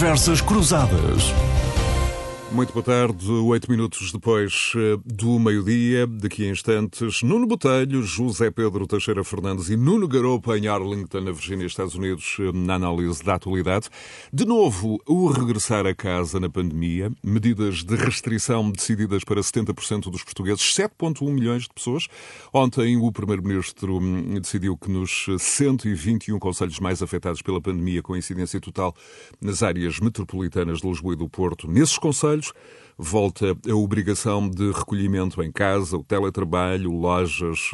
Conversas Cruzadas. Muito boa tarde, oito minutos depois eh, do meio-dia, daqui a instantes, Nuno Botelho, José Pedro Teixeira Fernandes e Nuno Garopa em Arlington, na Virgínia, Estados Unidos, eh, na análise da atualidade. De novo, o regressar a casa na pandemia, medidas de restrição decididas para 70% dos portugueses, 7,1 milhões de pessoas. Ontem, o Primeiro-Ministro hum, decidiu que nos 121 conselhos mais afetados pela pandemia, com incidência total nas áreas metropolitanas de Lisboa e do Porto, nesses conselhos, volta a obrigação de recolhimento em casa, o teletrabalho, lojas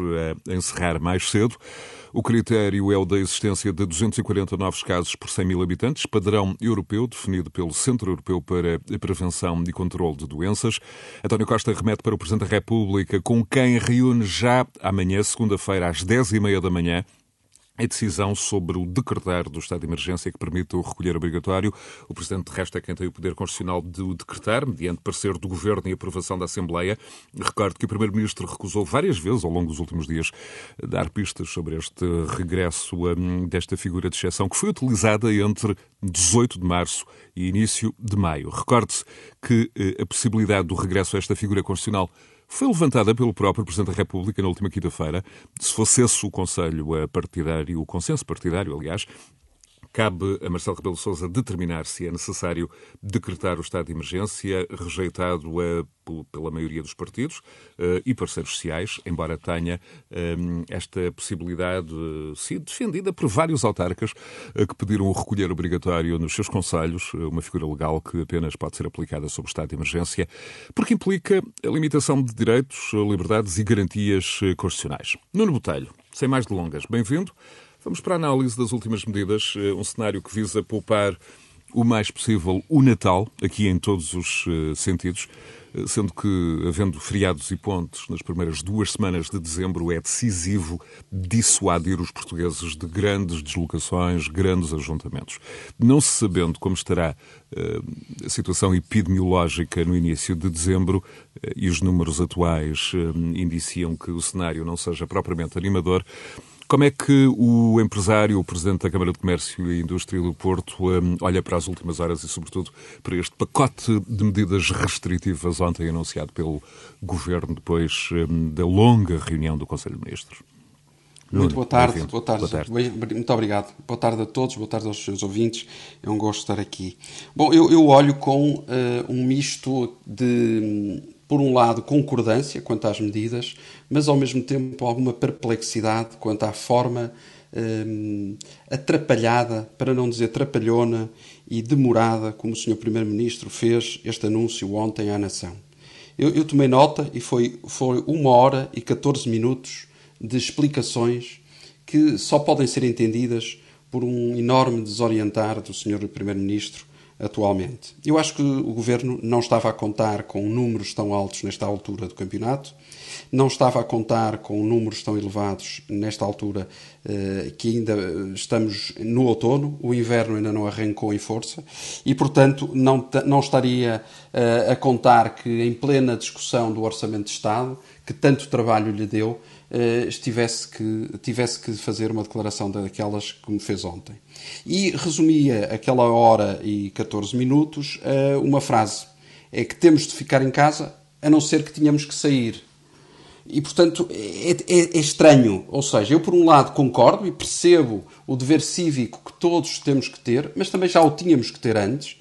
a encerrar mais cedo. O critério é o da existência de 240 novos casos por 100 mil habitantes, padrão europeu definido pelo Centro Europeu para a Prevenção e Controlo de Doenças. António Costa remete para o Presidente da República, com quem reúne já amanhã, segunda-feira, às 10h30 da manhã, a decisão sobre o decretar do estado de emergência que permite o recolher obrigatório. O Presidente, de resto, é quem tem o poder constitucional de o decretar, mediante parecer do Governo e aprovação da Assembleia. Recordo que o Primeiro-Ministro recusou várias vezes, ao longo dos últimos dias, dar pistas sobre este regresso um, desta figura de exceção, que foi utilizada entre 18 de março e início de maio. Recorde-se que eh, a possibilidade do regresso a esta figura constitucional foi levantada pelo próprio Presidente da República na última quinta-feira. Se fosse esse o Conselho partidário, o consenso partidário, aliás, Cabe a Marcelo Rebelo Sousa determinar se é necessário decretar o estado de emergência, rejeitado pela maioria dos partidos uh, e parceiros sociais, embora tenha um, esta possibilidade uh, sido defendida por vários autarcas que pediram o recolher obrigatório nos seus conselhos, uma figura legal que apenas pode ser aplicada sob o estado de emergência, porque implica a limitação de direitos, liberdades e garantias constitucionais. Nuno Botelho, sem mais delongas, bem-vindo. Vamos para a análise das últimas medidas, eh, um cenário que visa poupar o mais possível o Natal, aqui em todos os uh, sentidos, eh, sendo que, havendo feriados e pontes nas primeiras duas semanas de dezembro, é decisivo dissuadir os portugueses de grandes deslocações, grandes ajuntamentos. Não se sabendo como estará a situação epidemiológica no início de dezembro, e os números atuais indiciam que o cenário não seja propriamente animador, como é que o empresário, o Presidente da Câmara de Comércio e Indústria do Porto, um, olha para as últimas horas e, sobretudo, para este pacote de medidas restritivas ontem anunciado pelo Governo depois um, da longa reunião do Conselho de Ministros? Muito boa tarde, boa tarde, boa tarde. Muito obrigado. Boa tarde a todos, boa tarde aos seus ouvintes. É um gosto estar aqui. Bom, eu, eu olho com uh, um misto de por um lado, concordância quanto às medidas, mas ao mesmo tempo alguma perplexidade quanto à forma hum, atrapalhada, para não dizer trapalhona e demorada, como o Sr. Primeiro-Ministro fez este anúncio ontem à nação. Eu, eu, tomei nota e foi, foi uma hora e 14 minutos de explicações que só podem ser entendidas por um enorme desorientar do Sr. Primeiro-Ministro atualmente. Eu acho que o governo não estava a contar com números tão altos nesta altura do campeonato, não estava a contar com números tão elevados nesta altura eh, que ainda estamos no outono, o inverno ainda não arrancou em força e, portanto, não, não estaria eh, a contar que em plena discussão do Orçamento de Estado, que tanto trabalho lhe deu, estivesse que, tivesse que fazer uma declaração daquelas como fez ontem. E resumia aquela hora e 14 minutos a uma frase: é que temos de ficar em casa a não ser que tenhamos que sair. E, portanto, é, é, é, estranho. Ou seja, eu, por um lado, concordo e percebo o dever cívico que todos temos que ter, mas também já o tínhamos que ter antes.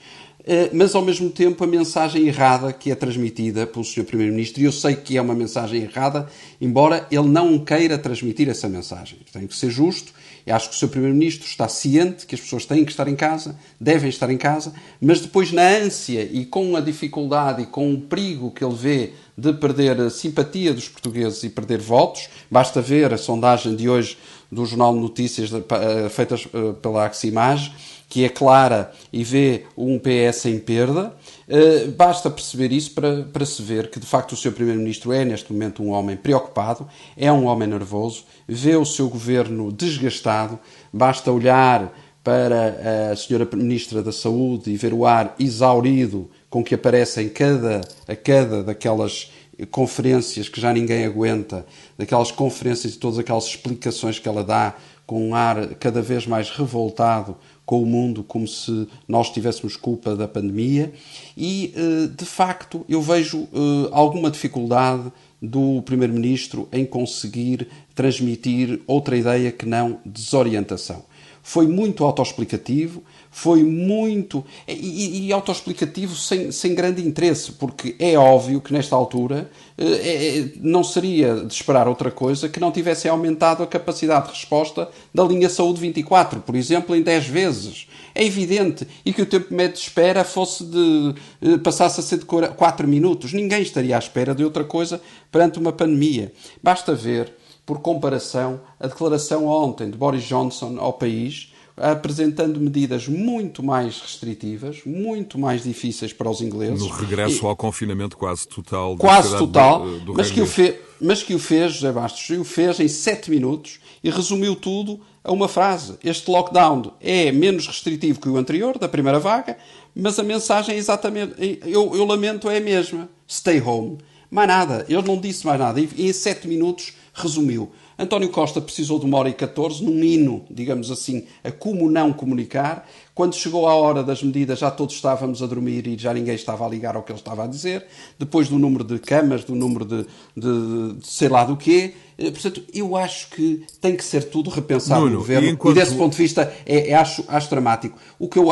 Eh, mas ao mesmo tempo a mensagem errada que é transmitida pelo Sr. Primeiro-Ministro, e eu sei que é uma mensagem errada, embora ele não queira transmitir essa mensagem. Tem que ser justo, e acho que o Sr. Primeiro-Ministro está ciente que as pessoas têm que estar em casa, devem estar em casa, mas depois, na ânsia e com a dificuldade e com o perigo que ele vê de perder a simpatia dos portugueses e perder votos, basta ver a sondagem de hoje do Jornal de Notícias eh, feitas eh, pela Aximage que é clara e vê um PS em perda. Uh, basta perceber isso para, para se ver que, de facto, o seu Primeiro-Ministro é, neste momento, um homem preocupado, é um homem nervoso, vê o seu governo desgastado. Basta olhar para a Senhora Ministra da Saúde e ver o ar exaurido com que aparece em cada, a cada daquelas conferências que já ninguém aguenta, daquelas conferências e todas aquelas explicações que ela dá com um ar cada vez mais revoltado com o mundo, como se nós tivéssemos culpa da pandemia. E, eh, de facto, eu vejo eh, alguma dificuldade do Primeiro-Ministro em conseguir transmitir outra ideia que não desorientação. Foi muito autoexplicativo, foi muito. e, e autoexplicativo sem, sem grande interesse, porque é óbvio que nesta altura eh, é, é, não seria de esperar outra coisa que não tivesse aumentado a capacidade de resposta da linha Saúde 24, por exemplo, em 10 vezes. É evidente. E que o tempo médio de espera fosse de. Eh, passasse a ser de 4 minutos. Ninguém estaria à espera de outra coisa perante uma pandemia. Basta ver, por comparação, a declaração ontem de Boris Johnson ao país apresentando medidas muito mais restritivas, muito mais difíceis para os ingleses. No regresso e, ao confinamento quase total. Quase total, do, do mas, que o fe, mas que o fez, José Bastos, o fez em 7 minutos e resumiu tudo a uma frase. Este lockdown é menos restritivo que o anterior, da primeira vaga, mas a mensagem é exatamente, eu, eu lamento, é a mesma. Stay home. Mais nada, ele não disse mais nada. E em 7 minutos resumiu. António Costa precisou de uma hora e 14, num hino, digamos assim, a como não comunicar. Quando chegou a hora das medidas, já todos estávamos a dormir e já ninguém estava a ligar ao que ele estava a dizer. Depois do número de camas, do número de, de, de sei lá do quê. Eh, portanto, eu acho que tem que ser tudo repensado Nuno, no governo. E, enquanto... e desse ponto de vista, é, é acho, acho dramático. O que eu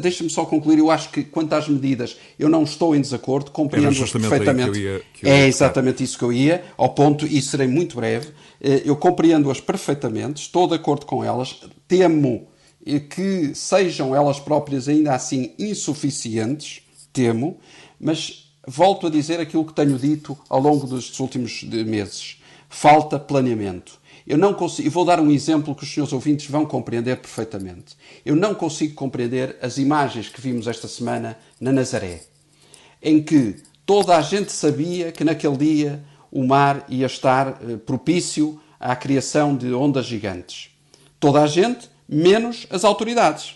deixa-me só concluir, eu acho que quanto às medidas, eu não estou em desacordo, compreendo-as perfeitamente. Que eu ia, que eu é exatamente isso que eu ia, ao ponto, e serei muito breve. Eh, eu compreendo-as perfeitamente, estou de acordo com elas, temo que sejam elas próprias ainda assim insuficientes, temo, mas volto a dizer aquilo que tenho dito ao longo dos últimos meses. Falta planeamento. Eu não consigo, vou dar um exemplo que os senhores ouvintes vão compreender perfeitamente. Eu não consigo compreender as imagens que vimos esta semana na Nazaré, em que toda a gente sabia que naquele dia o mar ia estar eh, propício à criação de ondas gigantes. Toda a gente, menos as autoridades.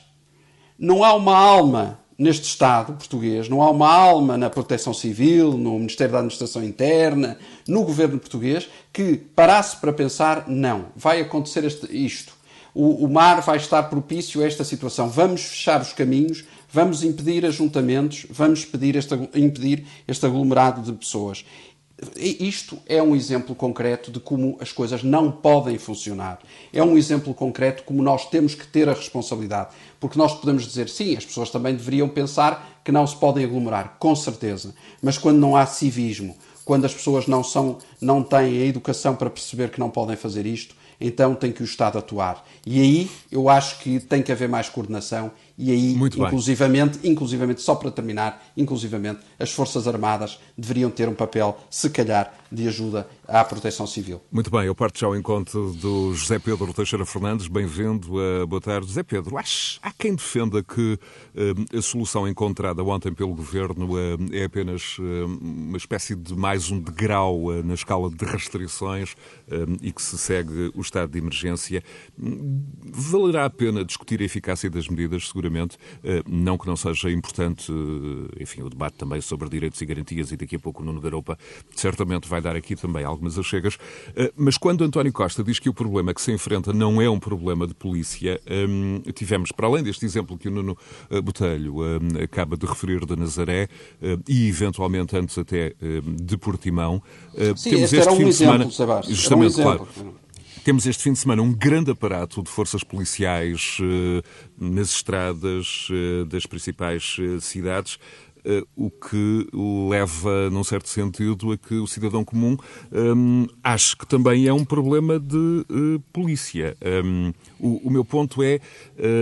Não há uma alma neste Estado português, não há uma alma na Proteção Civil, no Ministério da Administração Interna, no governo português, que parasse para pensar: não, vai acontecer este, isto. O, o mar vai estar propício a esta situação. Vamos fechar os caminhos, vamos impedir ajuntamentos, vamos pedir este, impedir este aglomerado de pessoas. Isto é um exemplo concreto de como as coisas não podem funcionar. É um exemplo concreto como nós temos que ter a responsabilidade. Porque nós podemos dizer, sim, as pessoas também deveriam pensar que não se podem aglomerar, com certeza. Mas quando não há civismo, quando as pessoas não, são, não têm a educação para perceber que não podem fazer isto, então tem que o Estado atuar. E aí eu acho que tem que haver mais coordenação e aí, Muito inclusivamente, bem. inclusivamente, só para terminar, inclusivamente, as Forças Armadas deveriam ter um papel, se calhar, de ajuda à proteção civil. Muito bem, eu parto já ao encontro do José Pedro Teixeira Fernandes. Bem-vindo. Uh, boa tarde. José Pedro, acho, há quem defenda que uh, a solução encontrada ontem pelo Governo uh, é apenas uma espécie de mais um degrau na escala de restrições e que se segue o estado de emergência. Valerá a pena discutir a eficácia das medidas, seguramente. Não que não seja importante, enfim, o debate também sobre direitos e garantias e daqui a pouco o Nuno Garopa certamente vai dar aqui também algumas achegas. Eh, mas quando António Costa diz que o problema que se enfrenta não é um problema de polícia, hum, tivemos, para além deste exemplo que o Nuno eh, Botelho acaba de referir de Nazaré eh, e eventualmente antes até de Portimão, Sim, temos este, um fim de semana. Justamente, um claro. Temos este fim de semana um grande aparato de forças policiais nas estradas das principais cidades. Eh, o que leva, num certo sentido, a que o cidadão comum um, ache que também é um problema de uh, polícia. Um, o, o, meu ponto é,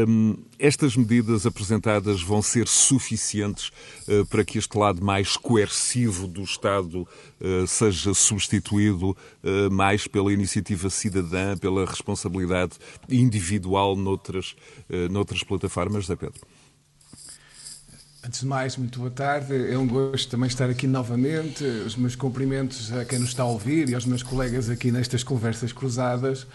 um, estas medidas apresentadas vão ser suficientes uh, para que este lado mais coercivo do Estado uh, seja substituído mais pela iniciativa cidadã, pela responsabilidade individual noutras, noutras plataformas, Zé Pedro? Antes de mais, muito boa tarde. É um gosto também estar aqui novamente. Os meus cumprimentos a quem nos está a ouvir e aos meus colegas aqui nestas conversas cruzadas.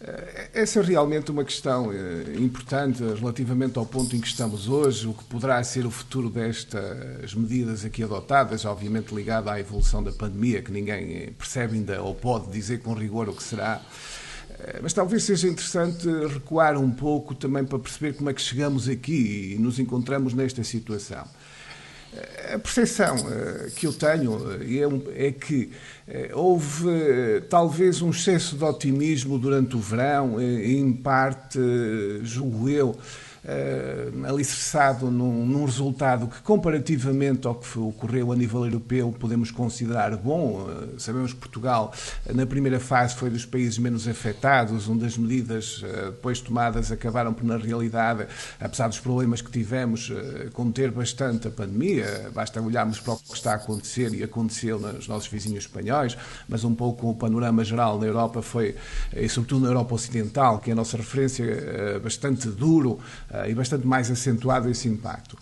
Eh, essa é realmente uma questão eh, importante relativamente ao ponto em que estamos hoje, o que poderá ser o futuro destas medidas aqui adotadas, obviamente ligada à evolução da pandemia, que ninguém percebe ainda ou pode dizer com rigor o que será. Mas talvez seja interessante recuar um pouco também para perceber como é que chegamos aqui e nos encontramos nesta situação. A percepção que eu tenho é, que houve talvez um excesso de otimismo durante o verão, em parte, julgo eu, uh, alicerçado num, num, resultado que, comparativamente ao que ocorreu a nível europeu, podemos considerar bom. Uh, sabemos que Portugal, na primeira fase, foi dos países menos afetados, onde as medidas uh, depois tomadas acabaram por, na realidade, apesar dos problemas que tivemos, conter bastante a pandemia. Basta olharmos para o que está a acontecer e aconteceu nos nossos vizinhos espanhóis, mas um pouco o panorama geral na Europa foi, e sobretudo na Europa Ocidental, que é a nossa referência, bastante duro e bastante mais acentuado esse impacto.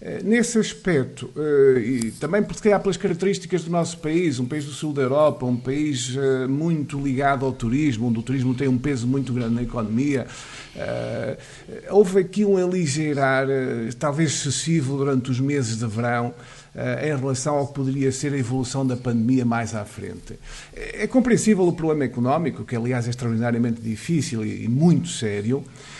Eh, nesse aspecto, eh, e também porque há pelas características do nosso país, um país do sul da Europa, um país muito ligado ao turismo, onde o turismo tem um peso muito grande na economia, houve aqui um aligeirar, talvez excessivo, durante os meses de verão, em relação ao que poderia ser a evolução da pandemia mais à frente. É compreensível o problema económico, que aliás é extraordinariamente difícil e muito sério, eh,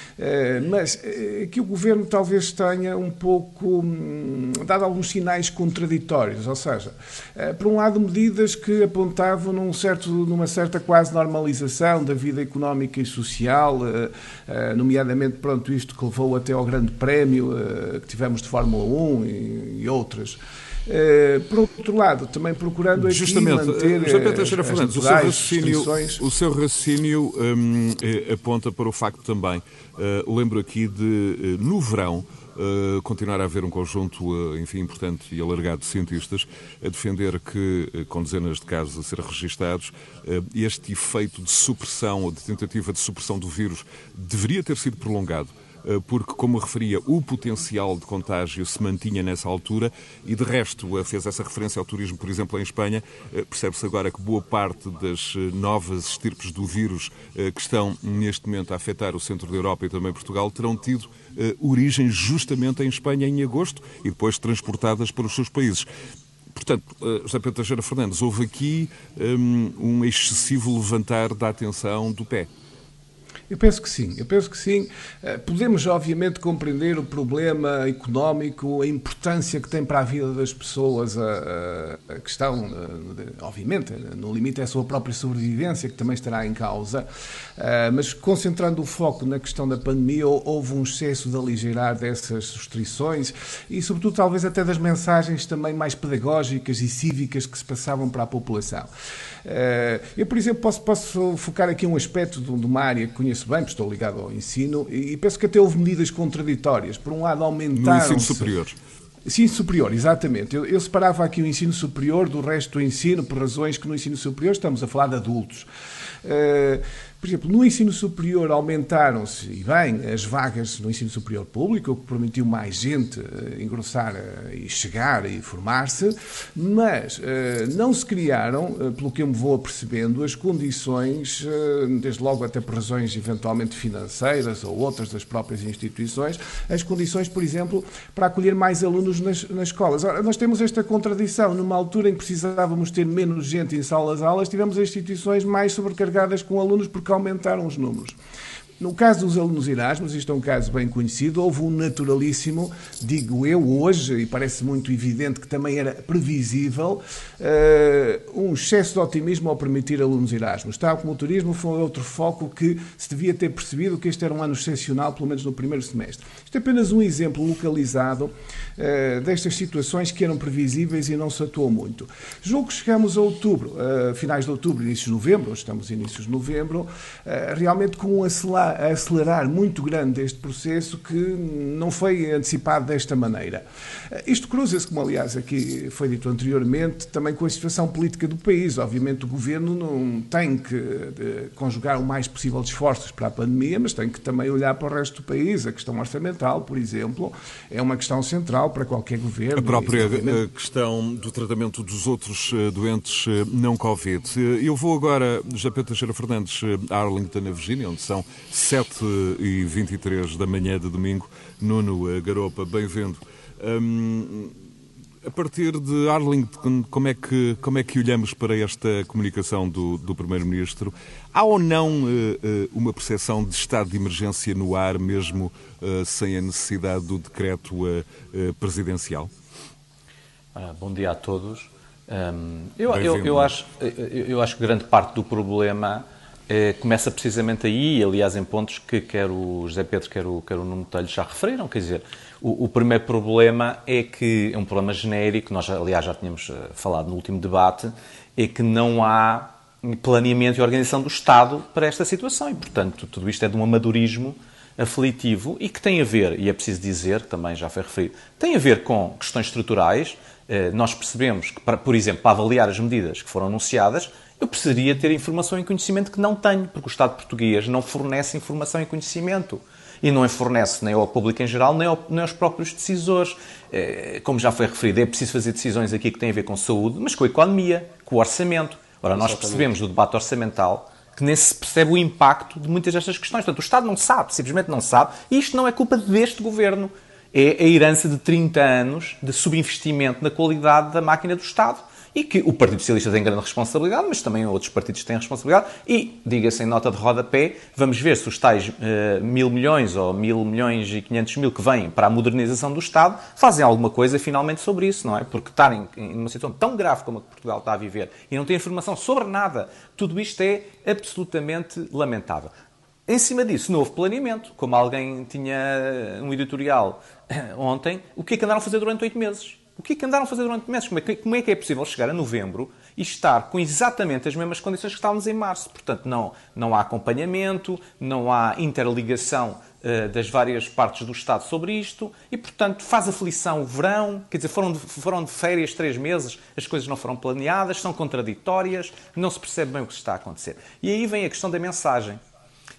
mas eh, que o governo talvez tenha um pouco hum, dado alguns sinais contraditórios, ou seja, eh, por um lado medidas que apontavam num certo, numa certa quase normalização da vida económica e social, nomeadamente pronto isto que levou até ao grande prémio que tivemos de Fórmula 1 e outras. Uh, por outro lado, também procurando aqui Justamente, manter José Pedro Teixeira Fernandes, o seu raciocínio, o seu raciocínio um, aponta para o facto também. Uh, lembro aqui de, no verão, Uh, continuar a haver um conjunto, uh, enfim, importante e alargado de cientistas a defender que, uh, com dezenas de casos a ser registados, este efeito de supressão ou de tentativa de supressão do vírus deveria ter sido prolongado. eh, porque, como referia, o potencial de contágio se mantinha nessa altura e, de resto, eh, fez essa referência ao turismo, por exemplo, em Espanha. Eh, percebe-se agora que boa parte das novas estirpes do vírus que estão neste momento a afetar o centro da Europa e também Portugal terão tido origem justamente em Espanha em agosto e depois transportadas para os seus países. Portanto, José Pedro Teixeira Fernandes, houve aqui um, um excessivo levantar da atenção do pé. Eu penso que sim, eu penso que sim. Eh, podemos, obviamente, compreender o problema económico, a importância que tem para a vida das pessoas a, a questão, eh, obviamente, no limite é a sua própria sobrevivência que também estará em causa, eh, mas concentrando o foco na questão da pandemia, houve um excesso de aligeirar dessas restrições e, sobretudo, talvez até das mensagens também mais pedagógicas e cívicas que se passavam para a população. Eu, por exemplo, posso, posso focar aqui um aspecto de uma área que conheço bem, porque estou ligado ao ensino, e penso que até houve medidas contraditórias. Por um lado, aumentaram. No ensino superior. Ensino superior, exatamente. Eu, eu, separava aqui o ensino superior do resto do ensino, por razões que no ensino superior estamos a falar de adultos. Uh, por exemplo, no ensino superior aumentaram-se, e bem, as vagas no ensino superior público, o que permitiu mais gente engrossar uh, e chegar e formar-se, mas uh, não se criaram, pelo que eu me vou apercebendo, as condições, desde logo até por razões eventualmente financeiras ou outras das próprias instituições, as condições, por exemplo, para acolher mais alunos nas, nas escolas. Ora, nós temos esta contradição. Numa altura em que precisávamos ter menos gente em salas-aulas, tivemos instituições mais sobrecarregadas com alunos porque aumentaram os números. No caso dos alunos Erasmus, isto é um caso bem conhecido, houve um naturalíssimo, digo eu hoje, e parece muito evidente que também era previsível, uh, um excesso de otimismo ao permitir alunos Erasmus. Tal como o turismo foi outro foco que se devia ter percebido que este era um ano excepcional, pelo menos no primeiro semestre. Isto é apenas um exemplo localizado uh, destas situações que eram previsíveis e não se atuou muito. Julgo que chegamos a outubro, uh, finais de outubro, inícios de novembro, estamos inícios de novembro, realmente com um acelerar acelerar muito grande este processo que não foi antecipado desta maneira. Isto cruza-se, como aliás aqui foi dito anteriormente, também com a situação política do país. Obviamente o governo não tem que conjugar o mais possível de esforços para a pandemia, mas tem que também olhar para o resto do país. A questão orçamental, por exemplo, é uma questão central para qualquer governo. A própria eh, questão do tratamento dos outros eh, doentes não Covid. Eu vou agora, já Pedro Teixeira Fernandes, a Arlington, na Virgínia, onde são 7 e 23 da manhã de domingo. Nuno Garopa, bem-vindo. Hum, A partir de Arlington, como é que, como é que olhamos para esta comunicação do, do Primeiro-Ministro? Há ou não uh, uh, uma percepção de estado de emergência no ar, mesmo uh, sem a necessidade do decreto presidencial? Ah, bom dia a todos. Um, eu, eu, eu, acho, eu acho que grande parte do problema começa precisamente aí, aliás, em pontos que quer o José Pedro, quer o, quer o Nuno Telho já referiram. Quer dizer, o, o, primeiro problema é que é um problema genérico, nós aliás já tínhamos uh, falado no último debate, é que não há planeamento e organização do Estado para esta situação e, portanto, tudo isto é de um amadorismo aflitivo e que tem a ver, e é preciso dizer, também já foi referido, tem a ver com questões estruturais. Uh, nós percebemos que, por exemplo, para avaliar as medidas que foram anunciadas, eu precisaria ter informação e conhecimento que não tenho, porque o Estado português não fornece informação e conhecimento e não fornece nem ao público em geral, nem, ao, nem aos próprios decisores. É, como já foi referido, é preciso fazer decisões aqui que têm a ver com saúde, mas com a economia, com o orçamento. Ora, nós percebemos do debate orçamental que nem se percebe o impacto de muitas destas questões. Portanto, o Estado não sabe, simplesmente não sabe, e isto não é culpa deste governo. É a herança de 30 anos de subinvestimento na qualidade da máquina do Estado e que o Partido Socialista tem grande responsabilidade, mas também outros partidos têm responsabilidade. E, diga-se em nota de rodapé, vamos ver se os tais uh, mil milhões ou mil milhões e quinhentos mil que vêm para a modernização do Estado fazem alguma coisa finalmente sobre isso, não é? Porque estarem em uma situação tão grave como a que Portugal está a viver e não ter informação sobre nada, tudo isto é absolutamente lamentável. Em cima disso, novo planeamento. Como alguém tinha um editorial ontem, o que é que andaram a fazer durante oito meses? O que é que andaram a fazer durante meses? Como é que, como é, que é possível chegar a novembro e estar com exatamente as mesmas condições que estávamos em março? Portanto, não, não há acompanhamento, não há interligação uh, das várias partes do Estado sobre isto e, portanto, faz aflição o verão. Quer dizer, foram de, foram de férias três meses, as coisas não foram planeadas, são contraditórias, não se percebe bem o que está a acontecer. E aí vem a questão da mensagem.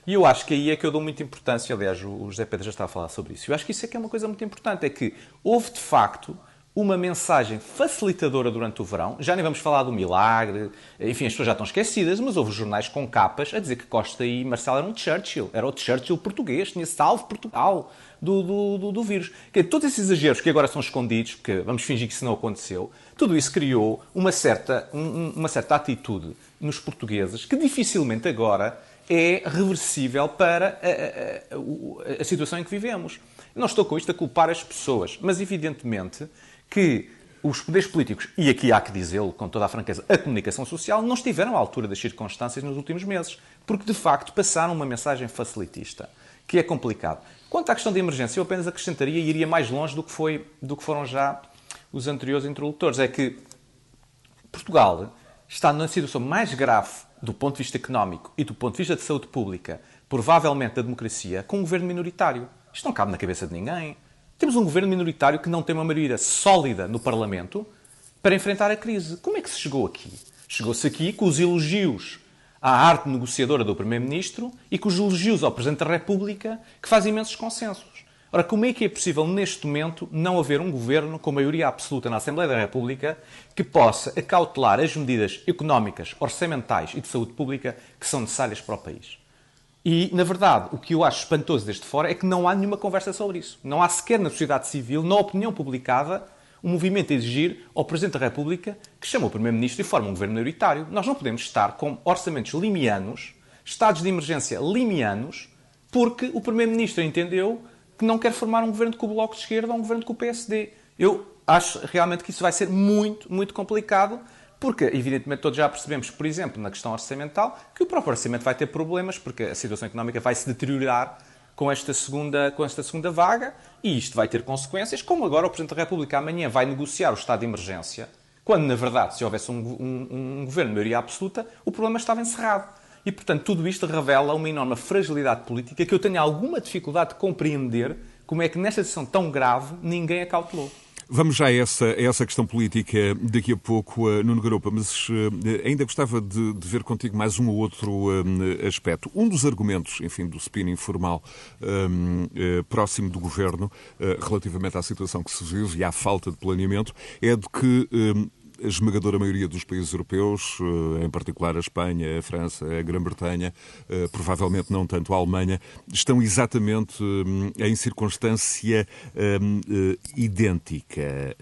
E eu acho que aí é que eu dou muita importância, aliás, o José Pedro já está a falar sobre isso. Eu acho que isso é que é uma coisa muito importante, é que houve de facto uma mensagem facilitadora durante o verão. Já nem vamos falar do milagre, enfim, as pessoas já estão esquecidas, mas houve jornais com capas a dizer que Costa e Marcelo eram Churchill, era o Churchill português, tinha salvo Portugal do, do, do, do vírus. Todos esses exageros que agora são escondidos, porque vamos fingir que isso não aconteceu, tudo isso criou uma certa, uma certa atitude nos portugueses que dificilmente agora é reversível para a, a, a, a situação em que vivemos. Não estou com isto a culpar as pessoas, mas evidentemente que os poderes políticos, e aqui há que dizê-lo com toda a franqueza, a comunicação social, não estiveram à altura das circunstâncias nos últimos meses, porque de facto passaram uma mensagem facilitista, que é complicado. Quanto à questão da emergência, eu apenas acrescentaria e iria mais longe do que, foi, do que foram já os anteriores interlocutores. É que Portugal está na situação mais grave do ponto de vista económico e do ponto de vista de saúde pública, provavelmente da democracia, com um governo minoritário. Isto não cabe na cabeça de ninguém. Temos um governo minoritário que não tem uma maioria sólida no Parlamento para enfrentar a crise. Como é que se chegou aqui? Chegou-se aqui com os elogios à arte negociadora do Primeiro-Ministro e com os elogios ao Presidente da República, que faz imensos consensos. Ora, como é que é possível, neste momento, não haver um governo com maioria absoluta na Assembleia da República que possa acautelar as medidas económicas, orçamentais e de saúde pública que são necessárias para o país? E, na verdade, o que eu acho espantoso deste fora é que não há nenhuma conversa sobre isso. Não há sequer na sociedade civil, na opinião publicada, um movimento a exigir ao Presidente da República que chame o Primeiro-Ministro e forme um governo maioritário. Nós não podemos estar com orçamentos limianos, estados de emergência limianos, porque o Primeiro-Ministro entendeu que não quer formar um governo com o Bloco de Esquerda ou um governo com o PSD. Eu acho realmente que isso vai ser muito, muito complicado porque, evidentemente, todos já percebemos, por exemplo, na questão orçamental, que o próprio orçamento vai ter problemas, porque a situação económica vai se deteriorar com esta segunda, com esta segunda vaga e isto vai ter consequências, como agora o Presidente da República amanhã vai negociar o estado de emergência, quando, na verdade, se houvesse um, um, um governo de maioria absoluta, o problema estava encerrado. E, portanto, tudo isto revela uma enorme fragilidade política que eu tenho alguma dificuldade de compreender como é que, nesta situação tão grave, ninguém a cautelou. Vamos já a essa, a essa questão política daqui a pouco, uh, Nuno Garopa, mas uh, ainda gostava de, de, ver contigo mais um ou outro uh, aspecto. Um dos argumentos, enfim, do spin informal um, uh, próximo do governo, relativamente à situação que se vive e à falta de planeamento, é de que um, a esmagadora maioria dos países europeus, em particular a Espanha, a França, a Grã-Bretanha, provavelmente não tanto a Alemanha, estão exatamente em circunstância idêntica.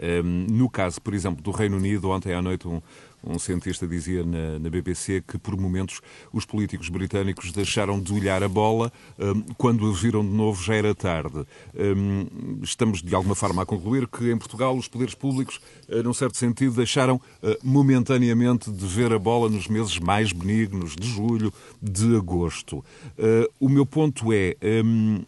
No caso, por exemplo, do Reino Unido, ontem à noite um, um cientista dizia na, na, BBC que, por momentos, os políticos britânicos deixaram de olhar a bola. Um, quando a viram de novo, já era tarde. Um, estamos, de alguma forma, a concluir que, em Portugal, os poderes públicos, uh, num certo sentido, deixaram uh, momentaneamente de ver a bola nos meses mais benignos, de julho, de agosto. Uh, o meu ponto é. Um,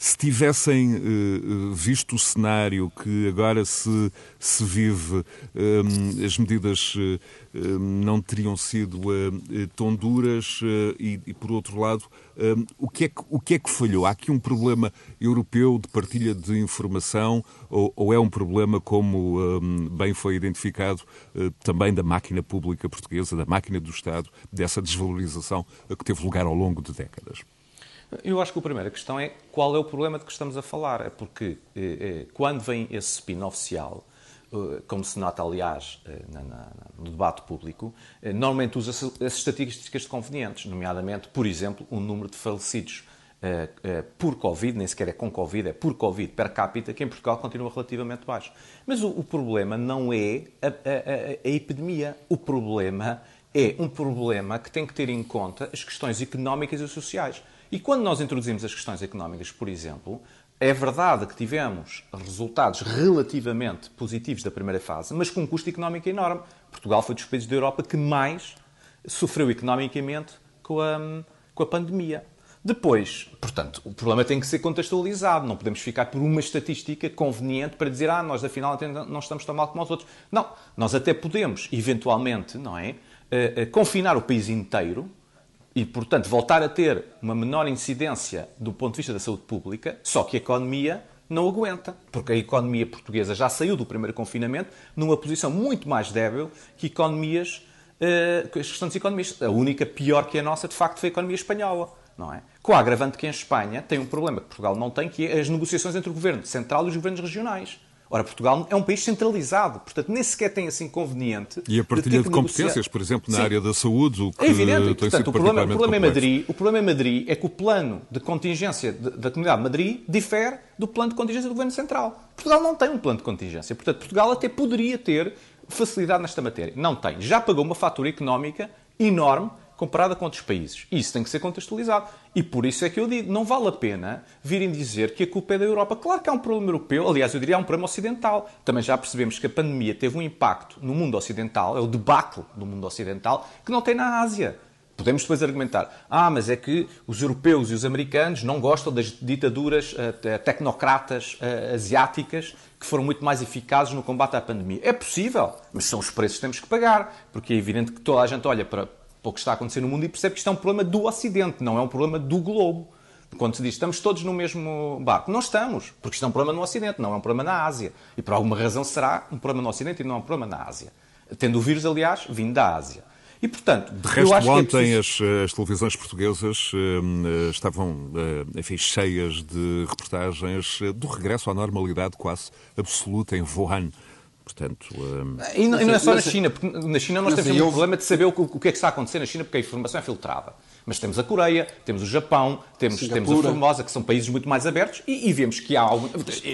se tivessem uh, visto o cenário que agora se, se vive, um, as medidas uh, não teriam sido uh, tão duras e, e, por outro lado, um, o, que é que, o que é que falhou? Há aqui um problema europeu de partilha de informação ou, ou é um problema, como um, bem foi identificado, também da máquina pública portuguesa, da máquina do Estado, dessa desvalorização que teve lugar ao longo de décadas? Eu acho que a primeira questão é qual é o problema de que estamos a falar. É porque eh, eh, quando vem esse spin oficial, eh, como se nota, aliás, na, na, no debate público, normalmente usa as estatísticas convenientes, nomeadamente, por exemplo, o número de falecidos por Covid, nem sequer é com Covid, é por Covid per capita, que em Portugal continua relativamente baixo. Mas o, o problema não é a, a, a epidemia. O problema é um problema que tem que ter em conta as questões económicas e sociais. E quando nós introduzimos as questões económicas, por exemplo, é verdade que tivemos resultados relativamente positivos da primeira fase, mas com um custo económico enorme. Portugal foi dos países da Europa que mais sofreu economicamente com a, com a pandemia. Depois, portanto, o problema tem que ser contextualizado. Não podemos ficar por uma estatística conveniente para dizer, ah, nós afinal não estamos tão mal como os outros. Não, nós até podemos, eventualmente, não é, uh, uh, confinar o país inteiro e, portanto, voltar a ter uma menor incidência do ponto de vista da saúde pública, só que a economia não aguenta, porque a economia portuguesa já saiu do primeiro confinamento numa posição muito mais débil que economias, uh, as restantes economias. A única pior que a nossa, de facto, foi a economia espanhola. Não é? Com a agravante que em Espanha tem um problema que Portugal não tem, que é as negociações entre o governo central e os governos regionais. Ora, Portugal é um país centralizado, portanto, nem sequer tem assim conveniente. E a partilha de, de competências, por exemplo, na Sim. área da saúde, o que é evidente. portanto, o problema, o problema em Madrid, o problema em Madrid é que o plano de contingência da Comunidade de Madrid difere do plano de contingência do Governo Central. Portugal não tem um plano de contingência. Portanto, Portugal até poderia ter facilidade nesta matéria. Não tem. Já pagou uma fatura económica enorme comparada com outros países. Isso tem que ser contextualizado. E por isso é que eu digo, não vale a pena virem dizer que a culpa é da Europa. Claro que há um problema europeu, aliás, eu diria há um problema ocidental. Também já percebemos que a pandemia teve um impacto no mundo ocidental, é o debacle do mundo ocidental, que não tem na Ásia. Podemos depois argumentar, ah, mas é que os europeus e os americanos não gostam das ditaduras uh, tecnocratas uh, asiáticas que foram muito mais eficazes no combate à pandemia. É possível, mas são os preços que temos que pagar, porque é evidente que toda a gente olha para, para o que está a acontecer no mundo e percebe que isto é um problema do Ocidente, não é um problema do globo. Quando se diz estamos todos no mesmo barco, não estamos, porque isto é um problema no Ocidente, não é um problema na Ásia. E por alguma razão será um problema no Ocidente e não é um problema na Ásia. Tendo o vírus, aliás, vindo da Ásia. E, portanto, de resto, é ontem é preciso... as, as, televisões portuguesas uh, estavam uh, enfim, cheias de reportagens uh, do regresso à normalidade quase absoluta em Wuhan. Portanto, um... e, não, e não é só na China, porque na China nós temos eu... um problema de saber o que, o que é que está a acontecer na China, porque a informação é filtrada. Mas temos a Coreia, temos o Japão, temos, temos a Formosa, que são países muito mais abertos, e, e vemos que há algum.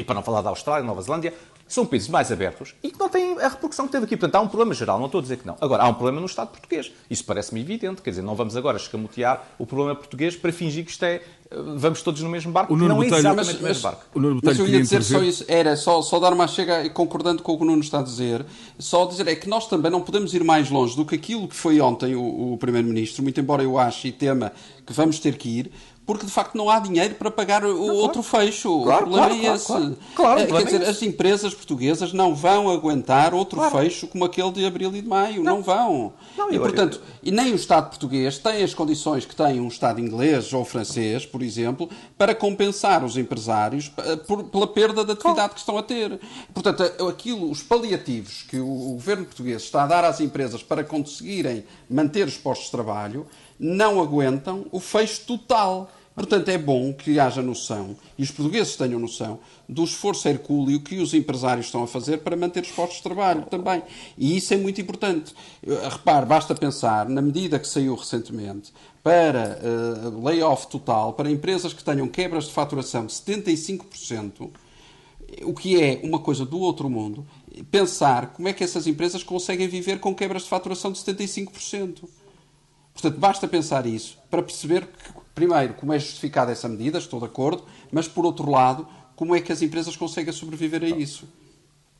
Para não falar da Austrália, Nova Zelândia, são países mais abertos e que não têm a repercussão que teve aqui. Portanto, há um problema geral, não estou a dizer que não. Agora, há um problema no Estado português. Isso parece-me evidente. Quer dizer, não vamos agora escamotear o problema português para fingir que isto é. Eh, vamos todos no mesmo barco, o Nuno não é exatamente mas, o mesmo barco. O Nuno mas eu ia dizer só isso, era só, só dar uma chega, concordando com o que o Nuno está a dizer, só dizer é que nós também não podemos ir mais longe do que aquilo que foi ontem o, o Primeiro-Ministro, muito embora eu ache e tema que vamos ter que ir, porque de facto não há dinheiro para pagar o não, outro claro. fecho. Claro, o problema claro, é esse. Claro, claro, é, quer dizer, é as empresas portuguesas não vão aguentar outro fecho como aquele de abril e de maio. Não, não vão. Não, e, portanto, e nem o Estado português tem as condições que tem um Estado inglês ou francês, por exemplo, para compensar os empresários eh, por, pela perda da atividade que estão a ter. Portanto, aquilo, os paliativos que o, o governo português está a dar às empresas para conseguirem manter os postos de trabalho não aguentam o fecho total Portanto, é bom que haja noção, e os portugueses tenham noção, do esforço hercúleo que os empresários estão a fazer para manter os postos de trabalho também. E isso é muito importante. Repare, basta pensar na medida que saiu recentemente para uh, layoff total, para empresas que tenham quebras de faturação de 75%, o que é uma coisa do outro mundo, pensar como é que essas empresas conseguem viver com quebras de faturação de 75%. Portanto, basta pensar isso para perceber que primeiro, como é justificada essa medida, estou de acordo, mas por outro lado, como é que as empresas conseguem sobreviver a isso?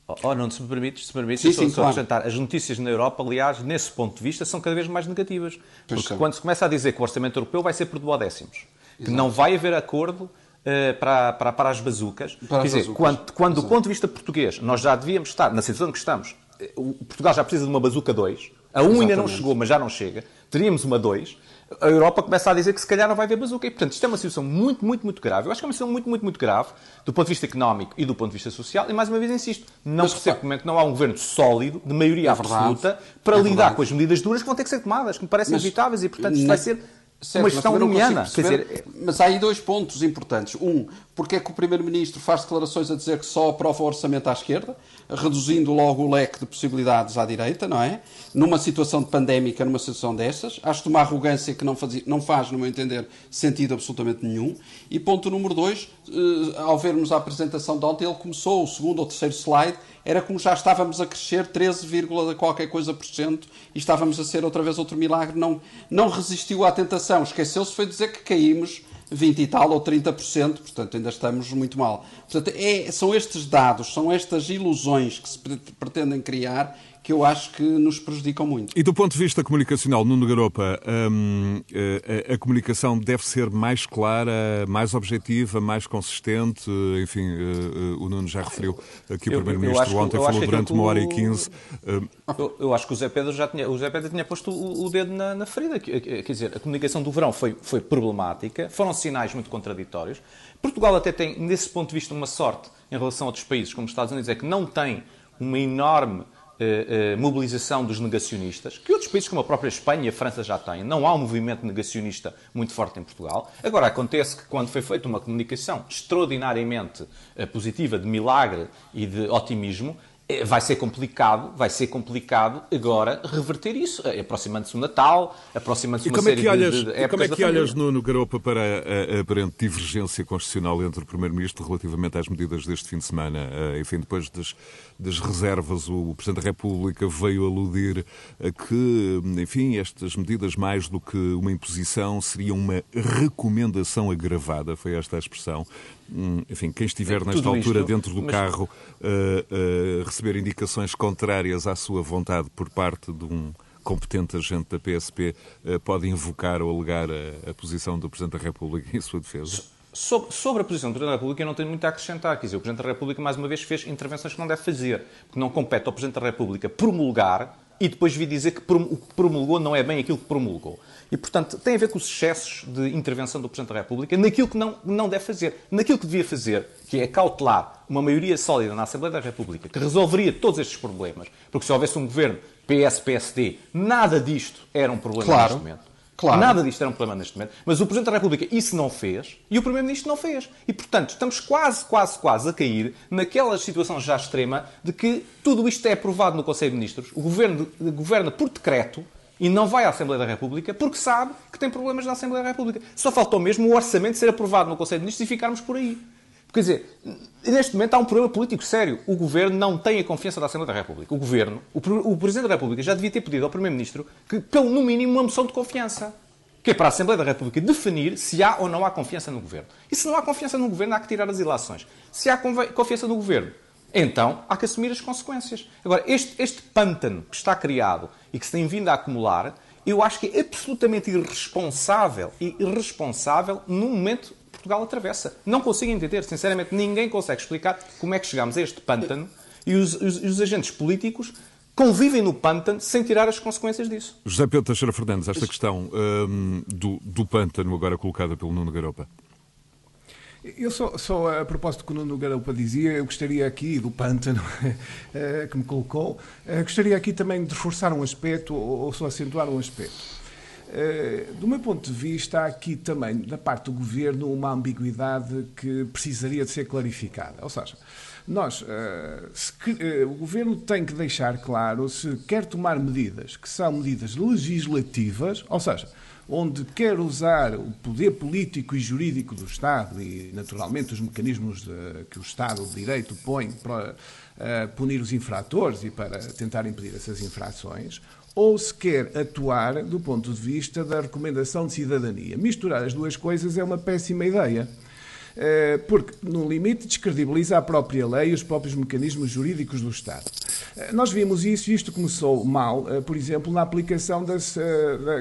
Oh, oh não, se me permites, se me permites, sim, sim, só, claro. As notícias na Europa, aliás, nesse ponto de vista, são cada vez mais negativas. Pois porque são. quando se começa a dizer que o orçamento europeu vai ser por duodécimos, que não vai haver acordo uh, para, para, para as bazucas, para quer dizer, bazucas. quando, quando do ponto de vista português, nós já devíamos estar na situação que estamos, eh, o Portugal já precisa de uma bazuca 2, a 1 um ainda não chegou, mas já não chega, teríamos uma 2, a Europa começa a dizer que se calhar não vai haver bazuca. E, portanto, isto é uma situação muito, muito, muito grave. Eu acho que é uma situação muito, muito, muito grave do ponto de vista económico e do ponto de vista social. E, mais uma vez, insisto, não Mas, percebo como é que não há um governo sólido, de maioria é absoluta, para é lidar verdade. com as medidas duras que vão ter que ser tomadas, que me parecem Mas, evitáveis. E, portanto, isto vai ser Certo, uma gestão limiana. Dizer... Mas há aí dois pontos importantes. Um, porque é que o Primeiro-Ministro faz declarações a dizer que só aprova o orçamento à esquerda, reduzindo logo o leque de possibilidades à direita, não é? Numa situação de pandémica, numa situação dessas. Acho que uma arrogância que não faz, não faz, no meu entender, sentido absolutamente nenhum. E ponto número dois, ao vermos a apresentação de ontem, ele começou, o segundo ou terceiro slide, era como já estávamos a crescer 13, qualquer coisa por cento e estávamos a ser outra vez outro milagre. Não, não resistiu à tentação. Esqueceu-se foi dizer que caímos 20 e tal ou 30%, portanto ainda estamos muito mal. Portanto, é, são estes dados, são estas ilusões que se pretendem criar que eu acho que nos prejudicam muito. E do ponto de vista comunicacional, Nuno Garopa, hum, a, eh, a, comunicação deve ser mais clara, mais objetiva, mais consistente? Enfim, uh, uh, o Nuno já referiu aqui o Primeiro-Ministro ontem, falou durante uma hora e quinze. Eu, eu, acho que o Zé Pedro já tinha, o Zé Pedro tinha posto o, o dedo na, na, ferida. Quer dizer, a comunicação do verão foi, foi problemática, foram sinais muito contraditórios. Portugal até tem, nesse ponto de vista, uma sorte em relação a outros países, como os Estados Unidos, é que não tem uma enorme eh, eh, mobilização dos negacionistas, que outros países como a própria Espanha e a França já têm. Não há um movimento negacionista muito forte em Portugal. Agora, acontece que quando foi feita uma comunicação extraordinariamente eh, positiva, de milagre e de otimismo, vai ser complicado, vai ser complicado agora reverter isso, é, aproximando-se o Natal, aproximando-se uma série é que olhas, de, de Como é que olhas, no, no Garopa, para a, a, aparente divergência constitucional entre o Primeiro-Ministro relativamente às medidas deste fim de semana? Uh, enfim, depois das, das reservas, o Presidente da República veio aludir a que, enfim, estas medidas, mais do que uma imposição, seriam uma recomendação agravada, foi esta a expressão. Hum, enfim, quem estiver nesta altura isto, dentro do mas... carro uh, uh, receber indicações contrárias à sua vontade por parte de um competente agente da PSP uh, eh, pode invocar ou alegar a, a, posição do Presidente da República em sua defesa? Sobre, sobre, a posição do Presidente da República, eu não tenho muito a acrescentar. Quer dizer, o Presidente da República, mais uma vez, fez intervenções que não deve fazer. Porque não compete ao Presidente da República promulgar e depois vir dizer que o que promulgou não é bem aquilo que promulgou. E, portanto, tem a ver com os excessos de intervenção do Presidente da República naquilo que não, não deve fazer. Naquilo que devia fazer, que é cautelar uma maioria sólida na Assembleia da República, que resolveria todos estes problemas. Porque se houvesse um governo PS-PSD, nada disto era um problema claro. neste momento. Claro. Nada disto era um problema neste momento. Mas o Presidente da República isso não fez e o Primeiro-Ministro não fez. E, portanto, estamos quase, quase, quase a cair naquela situação já extrema de que tudo isto é aprovado no Conselho de Ministros, o Governo governa por decreto e não vai à Assembleia da República porque sabe que tem problemas na Assembleia da República. Só faltou mesmo o orçamento ser aprovado no Conselho de Ministros e ficarmos por aí. Quer dizer, neste momento há um problema político sério. O Governo não tem a confiança da Assembleia da República. O Governo, o, Presidente da República já devia ter pedido ao Primeiro-Ministro que, pelo no mínimo, uma moção de confiança. Que é para a Assembleia da República definir se há ou não há confiança no Governo. E se não há confiança no Governo, há que tirar as ilações. Se há confiança no Governo, então há que assumir as consequências. Agora, este, este pântano que está criado e que se tem vindo a acumular eu acho que é absolutamente irresponsável e irresponsável no momento que Portugal atravessa. Não consigo entender, sinceramente, ninguém consegue explicar como é que chegamos a este pântano e os, os, os agentes políticos convivem no pântano sem tirar as consequências disso. José Pedro Teixeira Fernandes, esta questão um, do, do pântano agora colocada pelo Nuno Garopa. Eu só, só a propósito do que o Nuno Garoupa dizia, eu gostaria aqui, do pântano que me colocou, gostaria aqui também de reforçar um aspecto, ou só acentuar um aspecto. Uh, do meu ponto de vista, há aqui também, da parte do Governo, uma ambiguidade que precisaria de ser clarificada. Ou seja, nós, se, o Governo tem que deixar claro se quer tomar medidas que são medidas legislativas, ou seja, onde quer usar o poder político e jurídico do Estado e, naturalmente, os mecanismos de, que o Estado de Direito põe para uh, punir os infratores e para tentar impedir essas infrações, ou se quer atuar do ponto de vista da recomendação de cidadania. Misturar as duas coisas é uma péssima ideia. Eh, porque, no limite, descredibiliza a própria lei e os próprios mecanismos jurídicos do Estado. Eh, nós vimos isso e isto começou mal, eh, por exemplo, na aplicação das.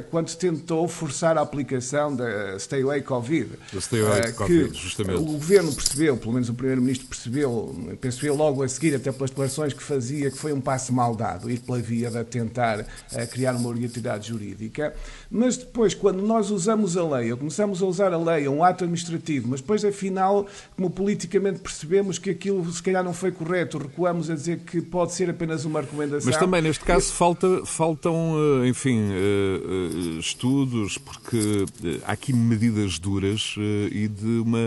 quando se tentou forçar a aplicação da Stay Away Covid. Da Stay Away Covid, justamente. O governo percebeu, pelo menos o Primeiro-Ministro percebeu, penso eu, logo a seguir, até pelas declarações que fazia, que foi um passo mal dado, ir pela via de tentar criar uma obrigatoriedade jurídica. Mas depois, quando nós usamos a lei, ou começamos a usar a lei, um ato administrativo, mas depois, afinal, final, como politicamente percebemos que aquilo se calhar não foi correto, recuamos a dizer que pode ser apenas uma recomendação. Mas também neste caso falta, faltam, eh, enfim, eh, eh, estudos, porque há aqui medidas duras e de uma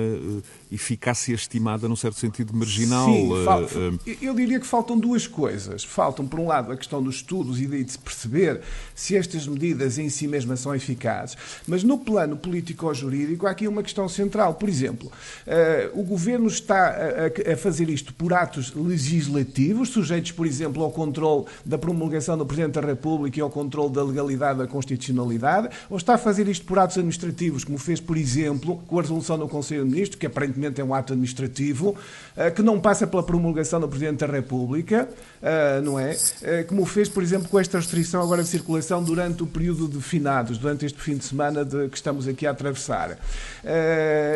eficácia estimada, num certo sentido, marginal. Sim, eu diria que faltam duas coisas. Faltam, por um lado, a questão dos estudos e de se perceber se estas medidas em si mesmas são eficazes, mas no plano político-jurídico há aqui uma questão central. Por exemplo, uh, o Governo está a, a, fazer isto por atos legislativos, sujeitos, por exemplo, ao controle da promulgação do Presidente da República e ao controle da legalidade da constitucionalidade, ou está a fazer isto por atos administrativos, como fez, por exemplo, com a resolução do Conselho de Ministros, que aparentemente é um ato administrativo, uh, que não passa pela promulgação do Presidente da República, uh, não é? como fez, por exemplo, com esta restrição agora de circulação durante o período de finados, durante este fim de semana de, que estamos aqui a atravessar.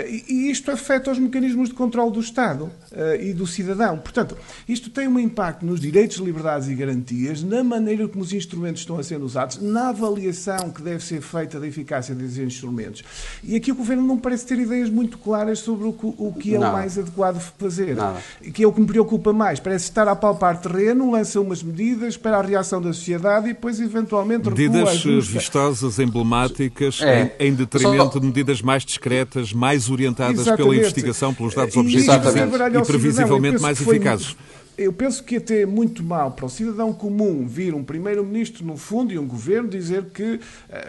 e, isto afeta os mecanismos de controle do Estado e do cidadão. Portanto, isto tem um impacto nos direitos, liberdades e garantias, na maneira como os instrumentos estão a ser usados, na avaliação que deve ser feita da eficácia desses instrumentos. E aqui o Governo não parece ter ideias muito claras sobre o que, o que é Nada. o mais adequado fazer. Nada. Que é o que me preocupa mais. Parece estar a palpar terreno, lança umas medidas, espera a reação da sociedade e depois, eventualmente, Medidas vistosas, emblemáticas, é. em, em detrimento Só... de medidas mais discretas, mais orientadas Exatamente. pela investigação, pelos dados objetivos e, e previsivelmente mais eficazes. Eu penso que até é muito mal para o cidadão comum vir um primeiro-ministro, no fundo, e um governo dizer que uh,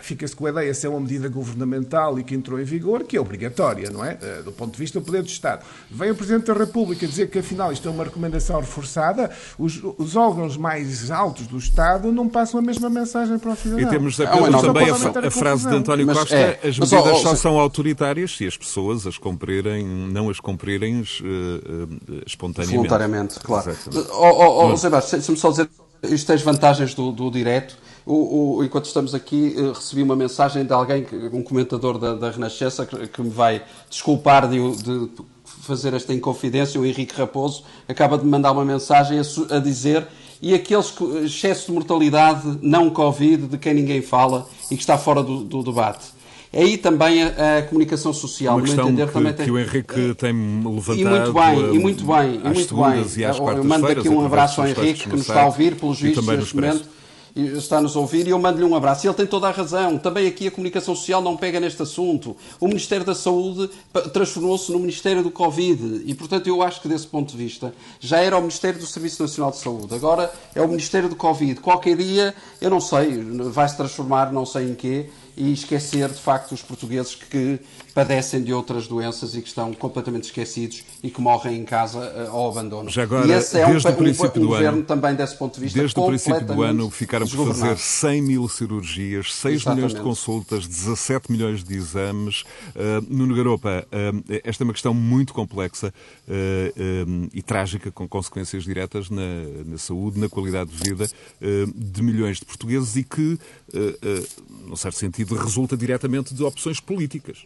fica-se com a ideia de ser uma medida governamental e que entrou em vigor, que é obrigatória, não é? Uh, do ponto de vista do poder do Estado. Vem o Presidente da República dizer que, afinal, isto é uma recomendação reforçada, os, os órgãos mais altos do Estado não passam a mesma mensagem para o cidadão. E temos é Pedro, também a, a, frase de António mas, Costa, é, as medidas mas, só são autoritárias se as pessoas as cumprirem, não as cumprirem uh, espontaneamente. Voluntariamente, claro. Oh, oh, oh Sebastião, deixa-me só dizer isto tem as vantagens do, do direto. O, o, enquanto estamos aqui, eh, recebi uma mensagem de alguém, um comentador da, da Renascença, que, que, me vai desculpar de, de, fazer esta inconfidência. O Henrique Raposo acaba de me mandar uma mensagem a, a dizer e aqueles que, excesso de mortalidade não Covid, de quem ninguém fala e que está fora do, do debate. É aí também a, a comunicação social, Uma questão entender, que, também tem... que o Henrique tem levantado. E muito bem, e muito bem, e muito bem. Eu, mando aqui um abraço ao Henrique, que nos está a ouvir, pelos vistos, neste momento está-nos a ouvir e eu mando-lhe um abraço. E ele tem toda a razão. Também aqui a comunicação social não pega neste assunto. O Ministério da Saúde transformou-se no Ministério do Covid e, portanto, eu acho que desse ponto de vista já era o Ministério do Serviço Nacional de Saúde. Agora é o Ministério do Covid. Qualquer dia, eu não sei, vai se transformar não sei em quê e esquecer de facto os portugueses que padecem de outras doenças e que estão completamente esquecidos e que morrem em casa uh, ao abandono. Já agora, e esse é desde um, o princípio um, um do governo ano, também desse ponto de vista Desde o princípio do ano ficaram por fazer 100 mil cirurgias, 6 Exatamente. milhões de consultas, 17 milhões de exames. Uh, Nuno Garopa, uh, esta é uma questão muito complexa uh, e trágica, com consequências diretas na, na, saúde, na qualidade de vida de milhões de portugueses e que, num certo sentido, resulta diretamente de opções políticas.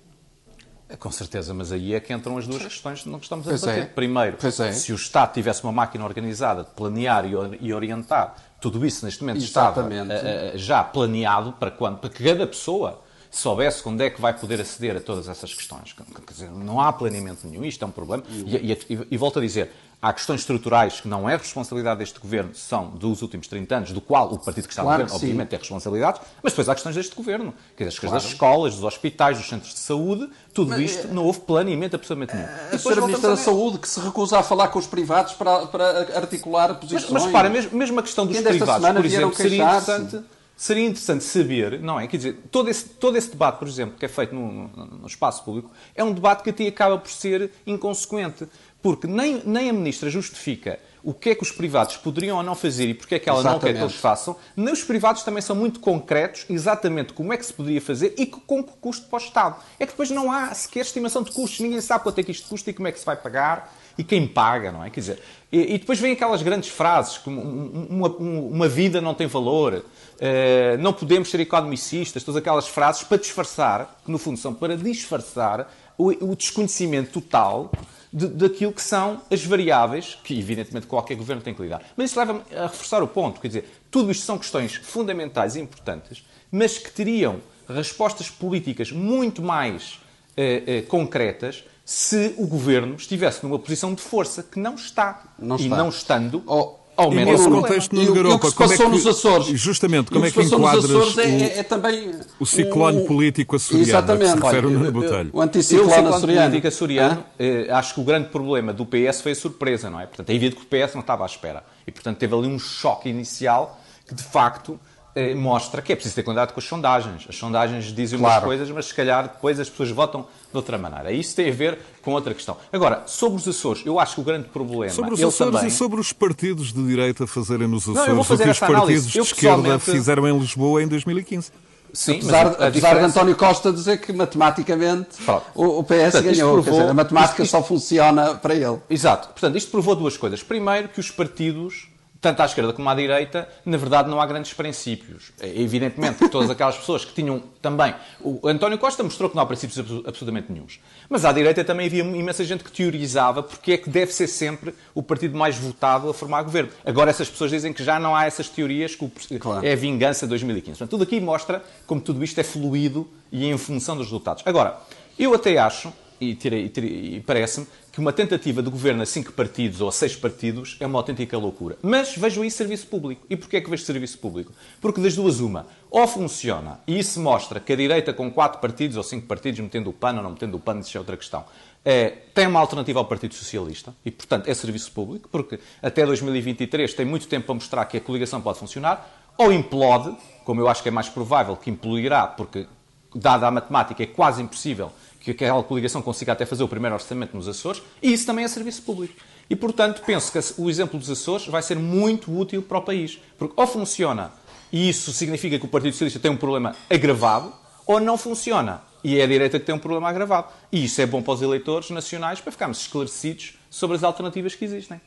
Com certeza, mas aí é que entram as duas questões que estamos a debater. É. Primeiro, é. se o Estado tivesse uma máquina organizada de planear e orientar tudo isso neste momento Exatamente. estava uh, já planeado para quando? Para que cada pessoa soubesse quando é que vai poder aceder a todas essas questões. Quer dizer, não há planeamento nenhum, isto é um problema. E, e, e volto a dizer, há questões estruturais que não é responsabilidade deste governo, são dos últimos 30 anos, do qual o partido que está claro no governo, obviamente, tem responsabilidades, mas depois há questões deste governo. Quer dizer, as questões claro. das escolas, dos hospitais, dos centros de saúde, tudo mas, isto não houve planeamento absolutamente nenhum. A, a senhora Ministra da Saúde que se recusa a falar com os privados para, para articular posições. Mas, mas para, mesmo, mesmo a questão dos privados, por exemplo, seria interessante seria interessante saber, não é? Quer dizer, todo esse, todo esse debate, por exemplo, que é feito no, no, no, espaço público, é um debate que até acaba por ser inconsequente. Porque nem, nem a Ministra justifica o que é que os privados poderiam ou não fazer e porque é que ela exatamente. não quer que eles façam, nem os privados também são muito concretos exatamente como é que se poderia fazer e com que custo para o Estado. É que depois não há sequer estimação de custos, ninguém sabe quanto é que isto custa e como é que se vai pagar e quem paga, não é? Quer dizer, e, e depois vem aquelas grandes frases como uma, uma vida não tem valor, uh, não podemos ser economicistas, todas aquelas frases para disfarçar, que no fundo são para disfarçar o, o desconhecimento total de, daquilo que são as variáveis que, evidentemente, qualquer governo tem que lidar. Mas isso leva-me a reforçar o ponto. Quer dizer, tudo isto são questões fundamentais e importantes, mas que teriam respostas políticas muito mais eh, eh, concretas se o governo estivesse numa posição de força, que não está. Não está. E não estando. Oh ao menos nesse contexto no Europa, o que se passou é que, nos Açores. Justamente, como é que enquadras o, é, é, também o ciclone um, político açoriano exatamente. que refere no Botelho? O anticiclone açoriano. político açoriano, eh, acho que o grande problema do PS foi a surpresa, não é? Portanto, é evidente que o PS não estava à espera. E, portanto, teve ali um choque inicial que, de facto, eh, mostra que é preciso ter cuidado com as sondagens. As sondagens dizem claro. umas coisas, mas se calhar depois as pessoas votam de outra maneira. Isso tem a ver com outra questão. Agora, sobre os Açores, eu acho que o grande problema... Sobre os Açores também... e sobre os partidos de direita fazerem nos Açores não, o que os partidos de esquerda fizeram em Lisboa em 2015. Sim, apesar, apesar diferença... de António Costa dizer que matematicamente o, o, PS Portanto, ganhou, provou... dizer, a matemática isto, isto... só funciona para ele. Exato. Portanto, isto provou duas coisas. Primeiro, que os partidos tanto à esquerda como à direita, na verdade não há grandes princípios. É, evidentemente que todas aquelas pessoas que tinham também. O António Costa mostrou que não há princípios absolutamente nenhums. Mas à direita também havia imensa gente que teorizava porque é que deve ser sempre o partido mais votado a formar governo. Agora essas pessoas dizem que já não há essas teorias, que claro. é a vingança de 2015. Portanto, tudo aqui mostra como tudo isto é fluido e em função dos resultados. Agora, eu até acho, e, e parece-me, que uma tentativa de governo a cinco partidos ou a seis partidos é uma autêntica loucura. Mas vejo aí serviço público. E porquê é que vejo serviço público? Porque das duas uma, ou funciona, e isso mostra que a direita com quatro partidos ou cinco partidos, metendo o PAN ou não metendo o PAN, isso é outra questão, é, tem uma alternativa ao Partido Socialista e, portanto, é serviço público, porque até 2023 tem muito tempo para mostrar que a coligação pode funcionar, ou implode, como eu acho que é mais provável que implodirá, porque, dada a matemática, é quase impossível que aquela coligação consiga até fazer o primeiro orçamento nos Açores, e isso também é serviço público. E, portanto, penso que o exemplo dos Açores vai ser muito útil para o país. Porque ou funciona, e isso significa que o Partido Socialista tem um problema agravado, ou não funciona, e é a direita que tem um problema agravado. E isso é bom para os eleitores nacionais para ficarmos esclarecidos sobre as alternativas que existem.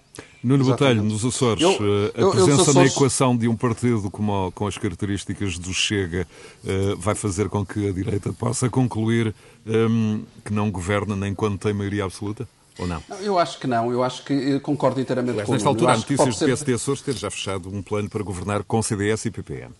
Nuno Botelho, nos Açores, eu, eh, a eu, presença eu na equação de um partido como, com as características do Chega uh, vai fazer com que a direita possa concluir um, ehm, que não governa nem quando tem maioria absoluta? Ou não? não? Eu acho que não. Eu acho que concordo inteiramente com Nesta altura, há notícias do PSD Açores ter já fechado um plano para governar com CDS e PPM.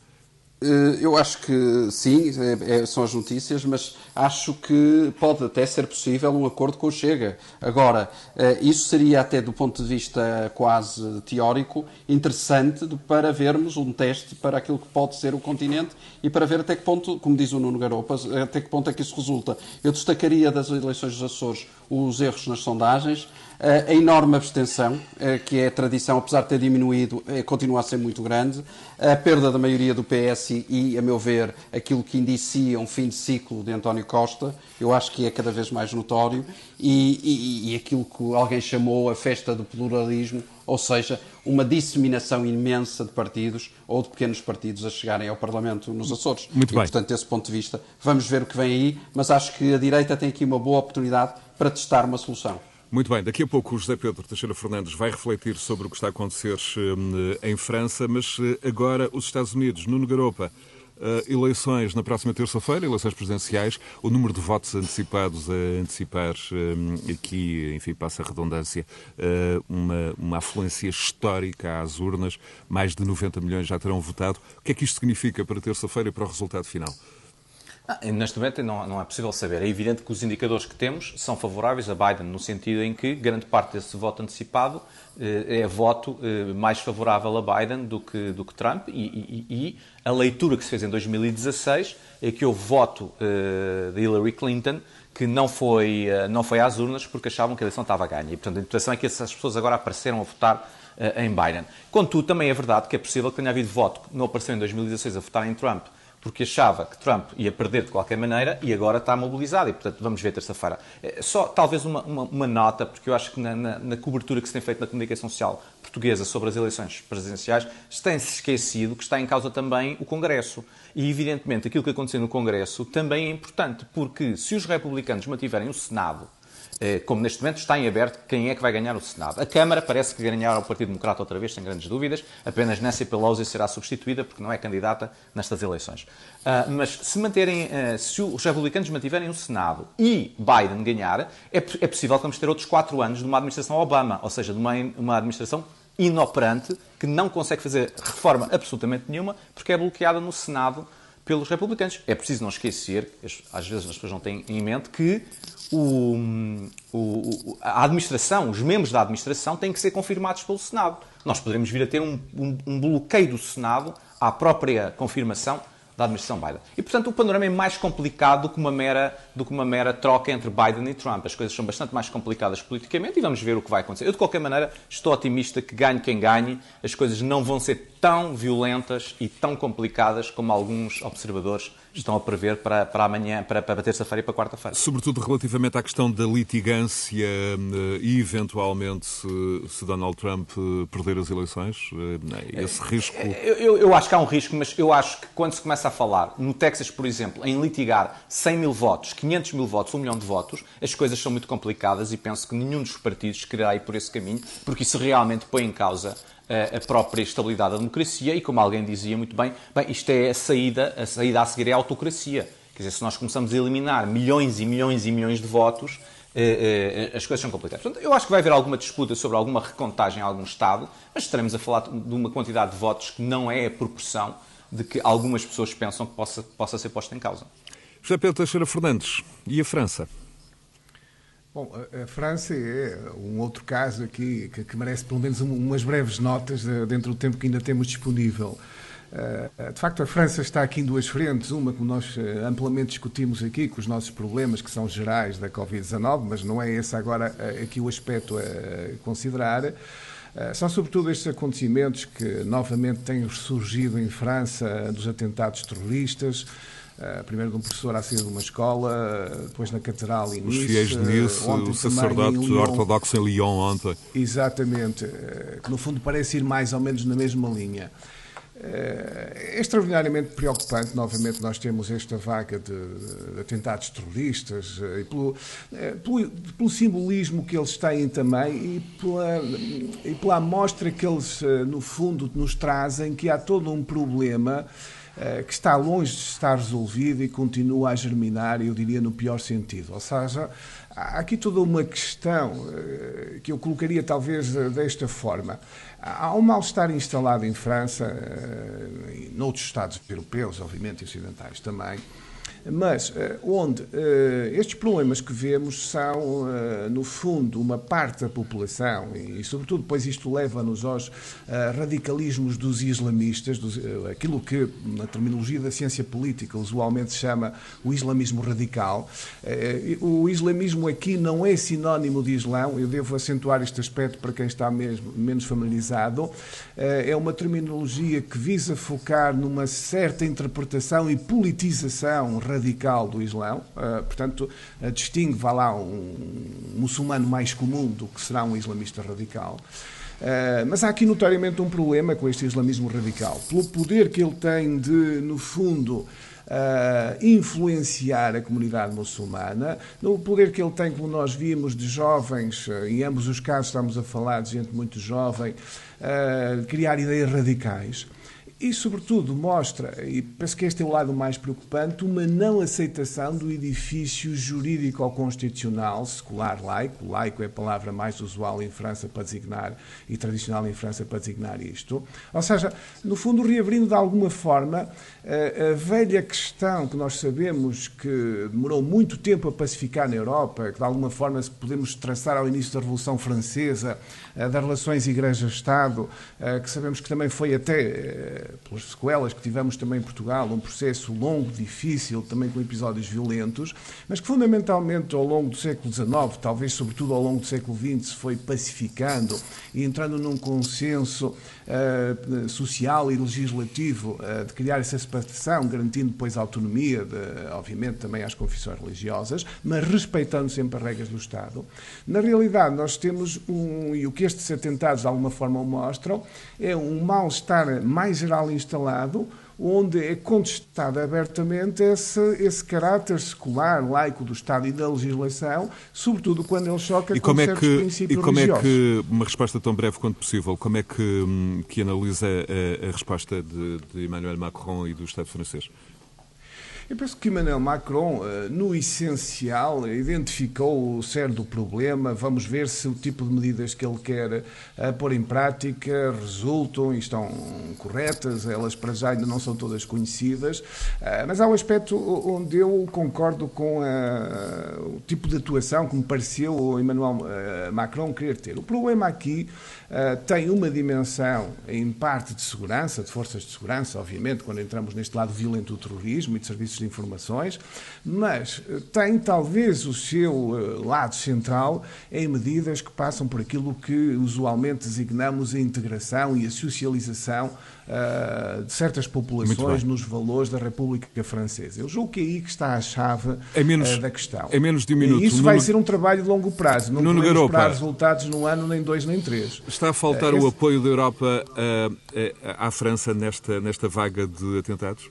Eh, eu acho que sim, é, é, são as notícias, mas acho que pode até ser possível um acordo com o Chega. Agora, eh, isso seria até do ponto de vista quase teórico interessante para vermos um teste para aquilo que pode ser o continente e para ver até que ponto, como diz o Nuno Garopas, até que ponto é que isso resulta. Eu destacaria das eleições dos Açores os erros nas sondagens, a enorme abstenção, eh, que é a tradição, apesar de ter diminuído, eh, continua a ser muito grande, a perda da maioria do PS e, a meu ver, aquilo que indicia um fim de ciclo de António Costa, eu acho que é cada vez mais notório, e, e, e aquilo que alguém chamou a festa do pluralismo, ou seja, uma disseminação imensa de partidos ou de pequenos partidos a chegarem ao Parlamento nos Açores. Muito e, bem. portanto, desse ponto de vista, vamos ver o que vem aí, mas acho que a direita tem aqui uma boa oportunidade para testar uma solução. Muito bem, daqui a pouco o José Pedro Teixeira Fernandes vai refletir sobre o que está a acontecer eh, em França, mas eh, agora os Estados Unidos, Nuno Garopa, Uh, eleições na próxima terça-feira, eleições presidenciais, o número de votos antecipados a antecipar aqui, enfim, passa a redundância, uma, uma afluência histórica às urnas, mais de 90 milhões já terão votado. O que é que isto significa para terça-feira e para o resultado final? Ah, neste momento não, não é possível saber. É evidente que os indicadores que temos são favoráveis a Biden, no sentido em que grande parte desse voto antecipado eh, é voto eh, mais favorável a Biden do que, do que Trump e, e, e, a leitura que se fez em 2016 é que houve voto eh, de Hillary Clinton que não foi, não foi às urnas porque achavam que a eleição estava ganha. E, portanto, a interpretação é que essas pessoas agora apareceram a votar em Biden. Contudo, também é verdade que é possível que tenha havido voto que não apareceu em 2016 a votar em Trump porque achava que Trump ia perder de qualquer maneira e agora está mobilizado e, portanto, vamos ver terça-feira. É, só talvez uma, uma, uma, nota, porque eu acho que na, na, na, cobertura que se tem feito na comunicação social portuguesa sobre as eleições presidenciais, se tem-se esquecido que está em causa também o Congresso. E, evidentemente, aquilo que aconteceu no Congresso também é importante, porque se os republicanos mantiverem o Senado como neste momento está em aberto quem é que vai ganhar o Senado. A Câmara parece que ganhará o Partido Democrata outra vez, sem grandes dúvidas. Apenas Nancy Pelosi será substituída porque não é candidata nestas eleições. Uh, mas se manterem, uh, se os republicanos mantiverem o Senado e Biden ganhar, é, é possível que vamos ter outros quatro anos de uma administração Obama, ou seja, de uma, uma administração inoperante que não consegue fazer reforma absolutamente nenhuma porque é bloqueada no Senado pelos republicanos. É preciso não esquecer, às vezes as pessoas não têm em mente, que o, o, a administração, os membros da administração têm que ser confirmados pelo Senado. Nós poderemos vir a ter um, um, um bloqueio do Senado à própria confirmação da administração Biden. E, portanto, o panorama é mais complicado do que, uma mera, do que uma mera troca entre Biden e Trump. As coisas são bastante mais complicadas politicamente e vamos ver o que vai acontecer. Eu, de qualquer maneira, estou otimista que ganhe quem ganhe, as coisas não vão ser tão violentas e tão complicadas como alguns observadores estão a prever para, para amanhã, para, para terça-feira e para quarta-feira. Sobretudo relativamente à questão da litigância eh, e, eventualmente, se, se Donald Trump eh, perder as eleições, eh, esse risco... Eu, eu, eu, acho que há um risco, mas eu acho que quando se começa a falar, no Texas, por exemplo, em litigar 100 mil votos, 500 mil votos, 1 milhão de votos, as coisas são muito complicadas e penso que nenhum dos partidos quererá ir por esse caminho, porque isso realmente põe em causa a própria estabilidade da democracia e, como alguém dizia muito bem, bem, isto é a saída, a saída a seguir é a autocracia. Quer dizer, se nós começamos a eliminar milhões e milhões e milhões de votos, eh, eh, as coisas são complicadas. Portanto, eu acho que vai haver alguma disputa sobre alguma recontagem em algum Estado, mas estaremos a falar de uma quantidade de votos que não é a proporção de que algumas pessoas pensam que possa, possa ser posta em causa. José Pedro Teixeira Fernandes, e a França? Bom, a, França é um outro caso aqui que, que merece pelo menos um, umas breves notas de, dentro do tempo que ainda temos disponível. Uh, de facto, a França está aqui em duas frentes. Uma que nós uh, amplamente discutimos aqui, com os nossos problemas que são gerais da Covid-19, mas não é esse agora aqui o aspecto a considerar. São sobretudo estes acontecimentos que novamente têm surgido em França dos atentados terroristas, Uh, primeiro de um professor à saída de uma escola, depois na Catedral em Nice. Os fiéis de Nice, uh, o sacerdote ortodoxo em Lyon ontem. Exatamente, que no fundo parece ir mais ou menos na mesma linha. É extraordinariamente preocupante, novamente, nós temos esta vaga de atentados terroristas e pelo, pelo, pelo simbolismo que eles têm também e pela, e pela amostra que eles, no fundo, nos trazem, que há todo um problema eh, que está longe de estar resolvido e continua a germinar, eu diria, no pior sentido. Ou seja, há aqui toda uma questão eh, que eu colocaria talvez eh, desta forma. Há um mal-estar instalado em França, e noutros Estados europeus, obviamente, ocidentais também, mas eh, onde eh, estes problemas que vemos são, eh, no fundo, uma parte da população, e, sobretudo, depois isto leva-nos aos radicalismos dos islamistas, dos, aquilo que, na terminologia da ciência política, usualmente se chama o islamismo radical. O islamismo aqui não é sinónimo de islão, eu devo acentuar este aspecto para quem está mesmo, menos familiarizado. É uma terminologia que visa focar numa certa interpretação e politização radical do Islão, uh, portanto, uh, distingue, vá lá, um muçulmano mais comum do que será um islamista radical. Uh, mas há aqui notoriamente um problema com este islamismo radical. Pelo poder que ele tem de, no fundo, Uh, influenciar a comunidade muçulmana, no poder que ele tem, como nós vimos, de jovens, uh, em ambos os casos estamos a falar de gente muito jovem, criar ideias radicais. E, sobretudo, mostra, e penso que este é o lado mais preocupante, uma não aceitação do edifício jurídico-constitucional secular laico. Laico é a palavra mais usual em França para designar e tradicional em França para designar isto. Ou seja, no fundo, reabrindo de alguma forma a, a velha questão que nós sabemos que demorou muito tempo a pacificar na Europa, que de alguma forma podemos traçar ao início da Revolução Francesa, das relações Igreja-Estado, que sabemos que também foi até pelas sequelas que tivemos também em Portugal, um processo longo, difícil, também com episódios violentos, mas que fundamentalmente ao longo do século XIX, talvez sobretudo ao longo do século XX, se foi pacificando e entrando num consenso uh, social e legislativo uh, de criar essa separação, garantindo depois a autonomia, de, obviamente também às confissões religiosas, mas respeitando sempre as regras do Estado. Na realidade, nós temos um, e o que estes atentados de alguma forma mostram, é um mal-estar mais geral instalado, onde é contestado abertamente esse, esse caráter secular, laico do Estado e da legislação, sobretudo quando ele choca e com como é que, princípios E como religiosos. é que, uma resposta tão breve quanto possível, como é que, hum, que analisa a, a resposta de, de Emmanuel Macron e do Estado francês? Eu penso que Emmanuel Macron, eh, no essencial, identificou o cerne do problema. Vamos ver se o tipo de medidas que ele quer eh, pôr em prática resultam e estão corretas. Elas, para já, ainda não são todas conhecidas. Eh, mas há um aspecto onde eu concordo com a, o tipo de atuação que me pareceu Emmanuel Macron querer ter. O problema aqui tem uma dimensão, em parte, de segurança, de forças de segurança, obviamente, quando entramos neste lado violento do terrorismo e de serviços de informações, mas eh, tem talvez o seu eh, lado central em medidas que passam por aquilo que usualmente designamos a integração e a socialização uh, de certas populações nos valores da República Francesa. Eu julgo que é aí que está a chave é menos, da questão. É menos de um minuto. E isso vai ser um trabalho de longo prazo. Não Nuno podemos esperar resultados num ano, nem dois, nem três. Está a faltar esse... o apoio da Europa à França nesta, nesta vaga de atentados?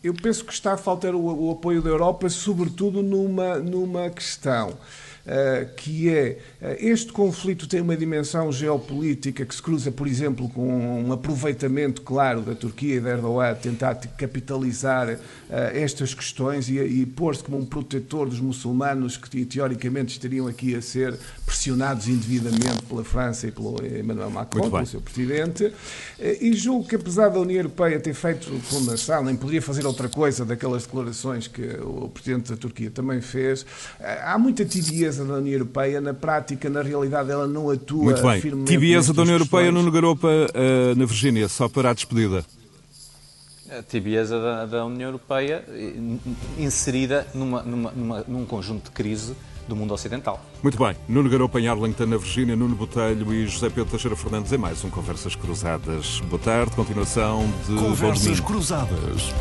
Eu penso que está a faltar o, o apoio da Europa, sobretudo numa, numa questão. Uh, que é uh, este conflito tem uma dimensão geopolítica que se cruza, por exemplo, com um aproveitamento claro da Turquia e da Erdogan tentar capitalizar uh, estas questões e, e pôr-se como um protetor dos muçulmanos que teoricamente estariam aqui a ser pressionados indevidamente pela França e pelo Emmanuel Macron, pelo seu presidente. E julgo que apesar da União Europeia ter feito fundação, nem poderia fazer outra coisa daquelas declarações que o presidente da Turquia também fez, há muita tibieza da União Europeia, na prática, na realidade, ela não atua Muito bem. firmemente. Tibieza da União Europeia no Garopa, uh, na Virgínia, só para a despedida. A tibieza da, da União Europeia inserida numa, numa, numa, num conjunto de crise do mundo ocidental. Muito bem. Nuno Garopa em Arlington, na Virgínia, Nuno Botelho e José Pedro Teixeira Fernandes em mais um Conversas Cruzadas. Boa tarde, continuação de Conversas Cruzadas.